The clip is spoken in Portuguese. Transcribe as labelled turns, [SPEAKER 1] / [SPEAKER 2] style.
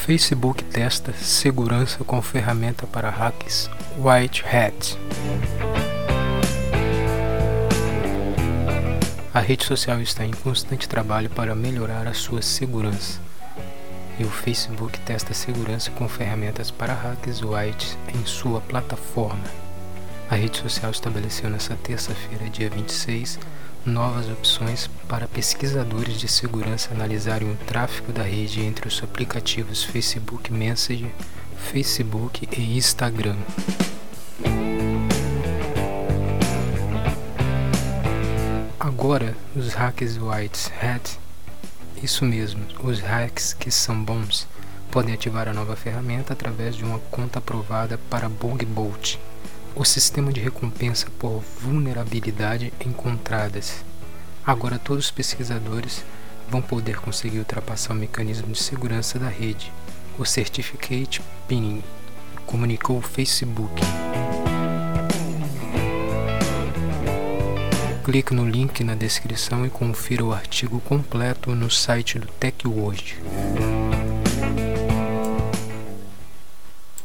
[SPEAKER 1] Facebook testa segurança com ferramenta para hacks White Hat. A rede social está em constante trabalho para melhorar a sua segurança. E o Facebook testa segurança com ferramentas para hacks White em sua plataforma. A rede social estabeleceu nesta terça-feira, dia 26, novas opções para pesquisadores de segurança analisarem o tráfego da rede entre os aplicativos Facebook Messenger, Facebook e Instagram. Agora, os hacks White Hat, isso mesmo, os hacks que são bons, podem ativar a nova ferramenta através de uma conta aprovada para Bug Bolt o sistema de recompensa por vulnerabilidade encontradas. Agora todos os pesquisadores vão poder conseguir ultrapassar o mecanismo de segurança da rede, o Certificate Pinning, comunicou o Facebook. Clique no link na descrição e confira o artigo completo no site do TechWord.